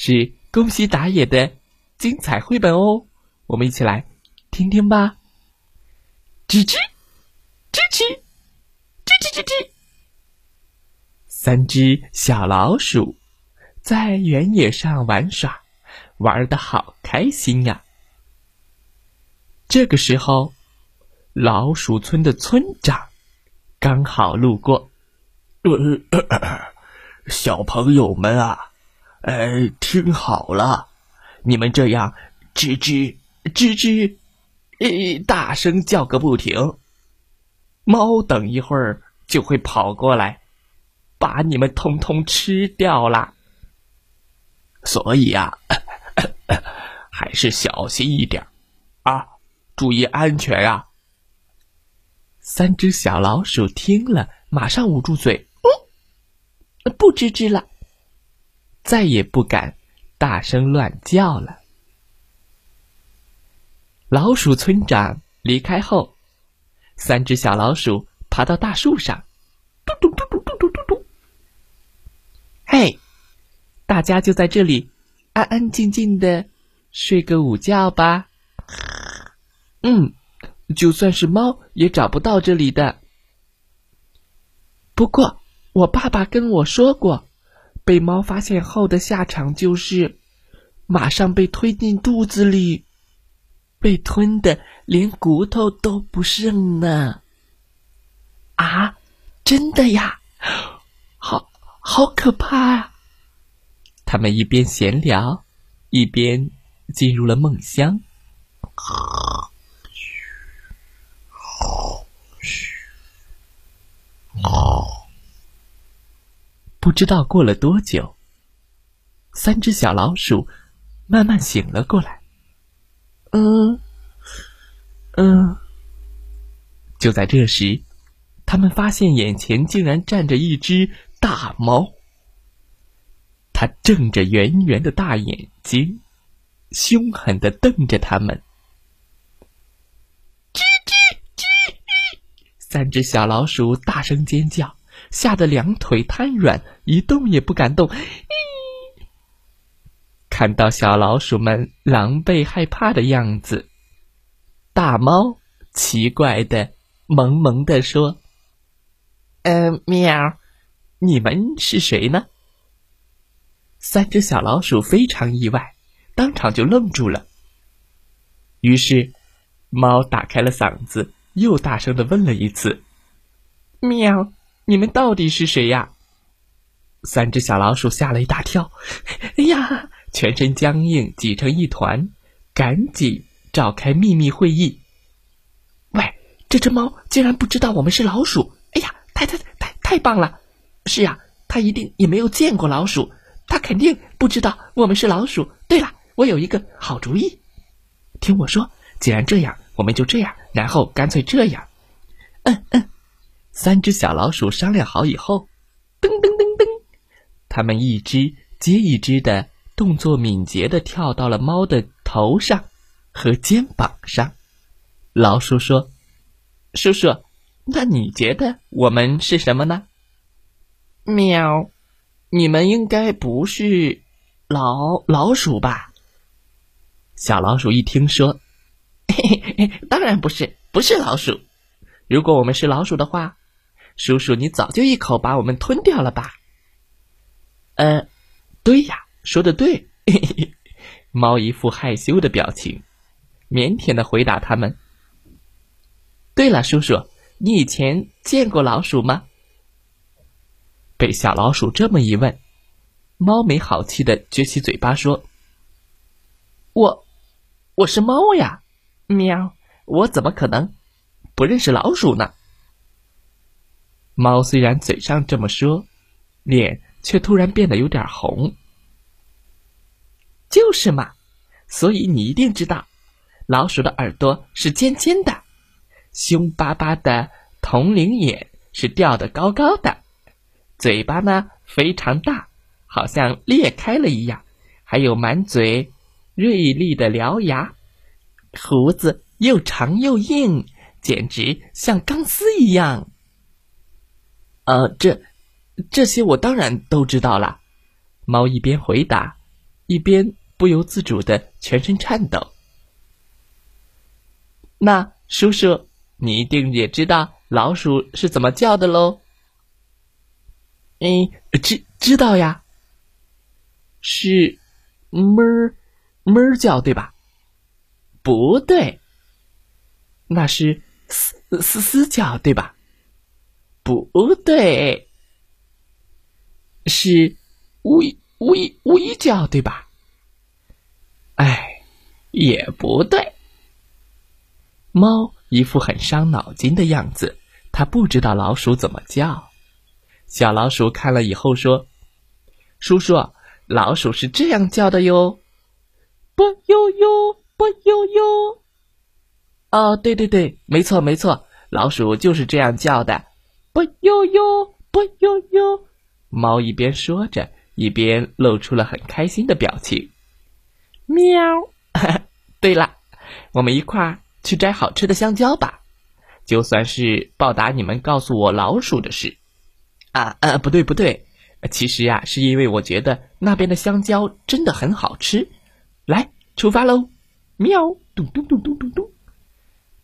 是宫西达也的精彩绘本哦，我们一起来听听吧。吱吱，吱吱，吱吱吱吱，三只小老鼠在原野上玩耍，玩的好开心呀。这个时候，老鼠村的村长刚好路过，呃，小朋友们啊。哎，听好了，你们这样吱吱吱吱，呃，大声叫个不停，猫等一会儿就会跑过来，把你们通通吃掉啦。所以呀，还是小心一点啊，注意安全啊。三只小老鼠听了，马上捂住嘴，嗯，不吱吱了。再也不敢大声乱叫了。老鼠村长离开后，三只小老鼠爬到大树上，嘟嘟嘟嘟嘟嘟嘟嘟。嘿，大家就在这里安安静静的睡个午觉吧。嗯，就算是猫也找不到这里的。不过，我爸爸跟我说过。被猫发现后的下场就是，马上被推进肚子里，被吞的连骨头都不剩呢。啊，真的呀，好好可怕啊！他们一边闲聊，一边进入了梦乡。不知道过了多久，三只小老鼠慢慢醒了过来。嗯，嗯。就在这时，他们发现眼前竟然站着一只大猫。它睁着圆圆的大眼睛，凶狠的瞪着他们。吱吱吱！三只小老鼠大声尖叫。吓得两腿瘫软，一动也不敢动。看到小老鼠们狼狈害怕的样子，大猫奇怪的萌萌的说：“嗯，喵，你们是谁呢？”三只小老鼠非常意外，当场就愣住了。于是，猫打开了嗓子，又大声的问了一次：“喵。”你们到底是谁呀？三只小老鼠吓了一大跳，哎呀，全身僵硬，挤成一团，赶紧召开秘密会议。喂，这只猫竟然不知道我们是老鼠！哎呀，太太太太棒了！是呀，它一定也没有见过老鼠，它肯定不知道我们是老鼠。对了，我有一个好主意，听我说，既然这样，我们就这样，然后干脆这样。嗯嗯。三只小老鼠商量好以后，噔噔噔噔，它们一只接一只的动作敏捷的跳到了猫的头上和肩膀上。老鼠说：“叔叔，那你觉得我们是什么呢？”喵，你们应该不是老老鼠吧？小老鼠一听说：“嘿嘿嘿，当然不是，不是老鼠。如果我们是老鼠的话。”叔叔，你早就一口把我们吞掉了吧？呃，对呀，说的对。猫一副害羞的表情，腼腆的回答他们。对了，叔叔，你以前见过老鼠吗？被小老鼠这么一问，猫没好气的撅起嘴巴说：“我，我是猫呀，喵，我怎么可能不认识老鼠呢？”猫虽然嘴上这么说，脸却突然变得有点红。就是嘛。所以你一定知道，老鼠的耳朵是尖尖的，凶巴巴的铜铃眼是吊得高高的，嘴巴呢非常大，好像裂开了一样，还有满嘴锐利的獠牙，胡子又长又硬，简直像钢丝一样。呃，这这些我当然都知道了。猫一边回答，一边。不由自主的全身颤抖。那叔叔，你一定也知道老鼠是怎么叫的喽？嗯，知知道呀，是哞哞叫对吧？不对，那是嘶嘶嘶叫对吧？不对，是呜呜呜叫对吧？哎，也不对。猫一副很伤脑筋的样子，它不知道老鼠怎么叫。小老鼠看了以后说：“叔叔，老鼠是这样叫的哟，不悠悠，不悠悠。”哦，对对对，没错没错，老鼠就是这样叫的，不悠悠，不悠悠。猫一边说着，一边露出了很开心的表情。喵！对了，我们一块儿去摘好吃的香蕉吧，就算是报答你们告诉我老鼠的事。啊呃，不对不对，其实呀，是因为我觉得那边的香蕉真的很好吃。来，出发喽！喵！咚咚咚咚咚咚。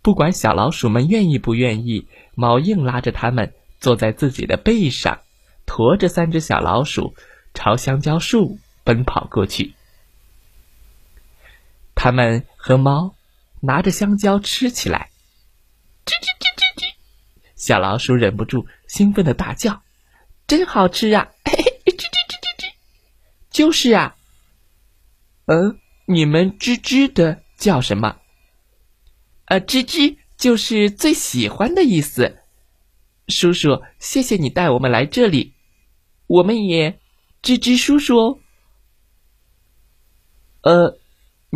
不管小老鼠们愿意不愿意，猫硬拉着它们坐在自己的背上，驮着三只小老鼠朝香蕉树奔跑过去。他们和猫拿着香蕉吃起来，吱吱吱吱吱，小老鼠忍不住兴奋的大叫：“真好吃啊！”嘿嘿，吱吱吱吱吱，就是啊。嗯，你们吱吱的叫什么？呃，吱吱就是最喜欢的意思。叔叔，谢谢你带我们来这里，我们也吱吱叔叔哦。呃。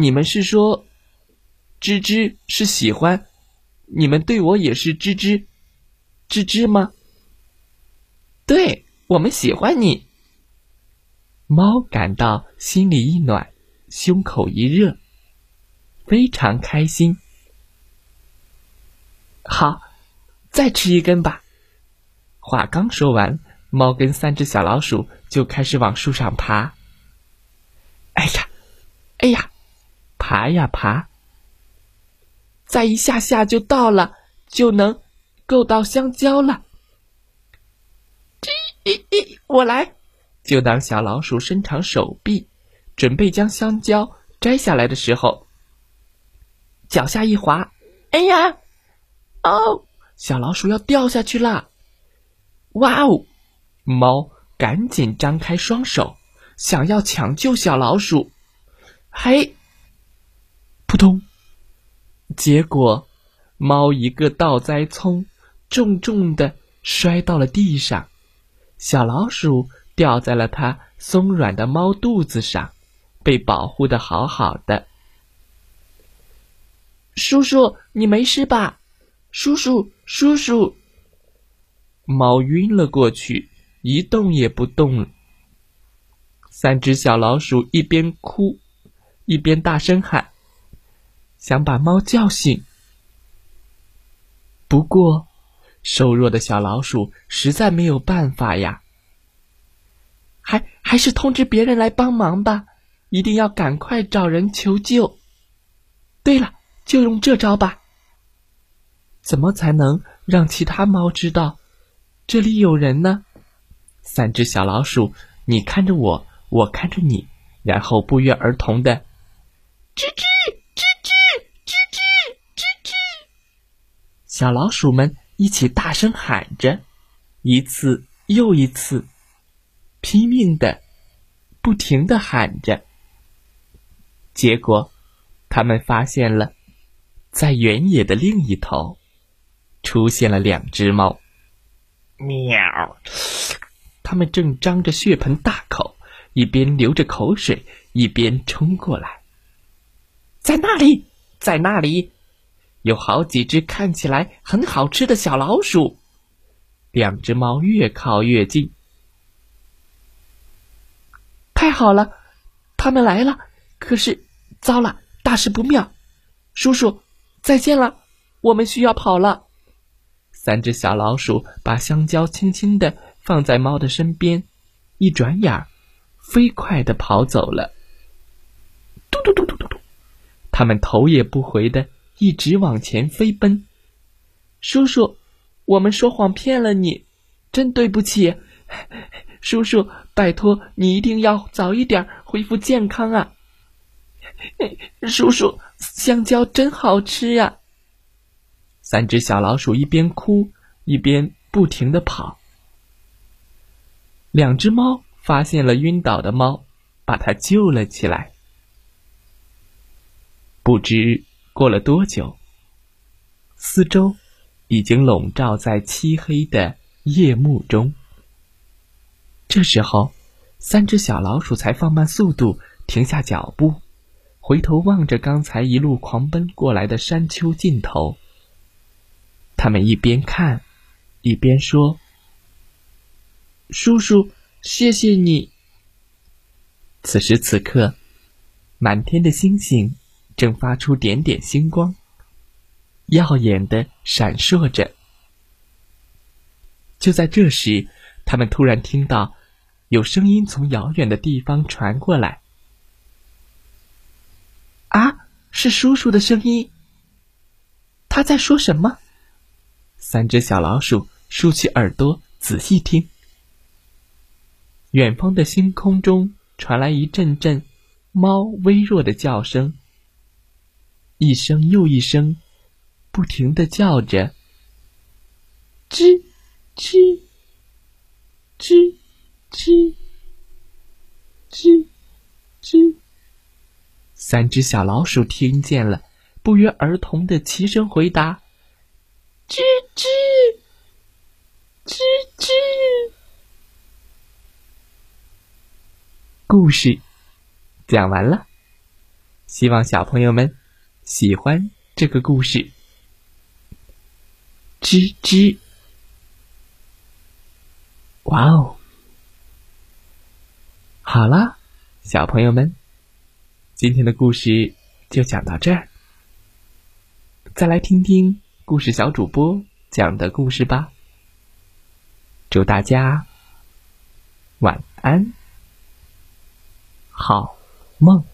你们是说，吱吱是喜欢，你们对我也是吱吱，吱吱吗？对我们喜欢你。猫感到心里一暖，胸口一热，非常开心。好，再吃一根吧。话刚说完，猫跟三只小老鼠就开始往树上爬。哎呀，哎呀！爬呀爬，再一下下就到了，就能够到香蕉了。这，我来。就当小老鼠伸长手臂，准备将香蕉摘下来的时候，脚下一滑，哎呀，哦，小老鼠要掉下去了！哇哦，猫赶紧张开双手，想要抢救小老鼠。嘿。扑通！结果，猫一个倒栽葱，重重的摔到了地上。小老鼠掉在了它松软的猫肚子上，被保护的好好的。叔叔，你没事吧？叔叔，叔叔！猫晕了过去，一动也不动。三只小老鼠一边哭，一边大声喊。想把猫叫醒，不过瘦弱的小老鼠实在没有办法呀。还还是通知别人来帮忙吧，一定要赶快找人求救。对了，就用这招吧。怎么才能让其他猫知道这里有人呢？三只小老鼠，你看着我，我看着你，然后不约而同的吱吱吱吱吱吱吱吱。小老鼠们一起大声喊着，一次又一次，拼命的、不停的喊着。结果，他们发现了，在原野的另一头，出现了两只猫。喵！它们正张着血盆大口，一边流着口水，一边冲过来。在那里，在那里，有好几只看起来很好吃的小老鼠。两只猫越靠越近。太好了，他们来了。可是，糟了，大事不妙！叔叔，再见了，我们需要跑了。三只小老鼠把香蕉轻轻的放在猫的身边，一转眼，飞快的跑走了。嘟嘟嘟嘟嘟嘟，他们头也不回的一直往前飞奔。叔叔，我们说谎骗了你，真对不起。叔叔，拜托你一定要早一点恢复健康啊！叔叔，香蕉真好吃呀！三只小老鼠一边哭一边不停的跑。两只猫发现了晕倒的猫，把它救了起来。不知过了多久，四周已经笼罩在漆黑的夜幕中。这时候，三只小老鼠才放慢速度，停下脚步，回头望着刚才一路狂奔过来的山丘尽头。他们一边看，一边说：“叔叔，谢谢你。”此时此刻，满天的星星正发出点点星光，耀眼的闪烁着。就在这时，他们突然听到。有声音从遥远的地方传过来。啊，是叔叔的声音。他在说什么？三只小老鼠竖起耳朵仔细听。远方的星空中传来一阵阵猫微弱的叫声，一声又一声，不停的叫着：吱，吱，吱。吱吱吱！三只小老鼠听见了，不约而同的齐声回答：“吱吱吱吱。”故事讲完了，希望小朋友们喜欢这个故事。吱吱！哇哦！好了，小朋友们，今天的故事就讲到这儿。再来听听故事小主播讲的故事吧。祝大家晚安，好梦。